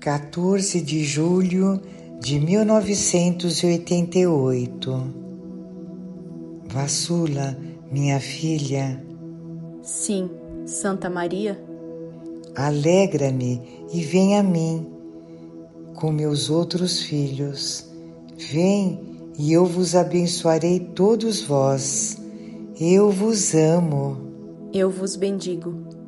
14 de julho de 1988. Vassula, minha filha. Sim, Santa Maria. Alegra-me e vem a mim com meus outros filhos. Vem e eu vos abençoarei todos vós. Eu vos amo. Eu vos bendigo.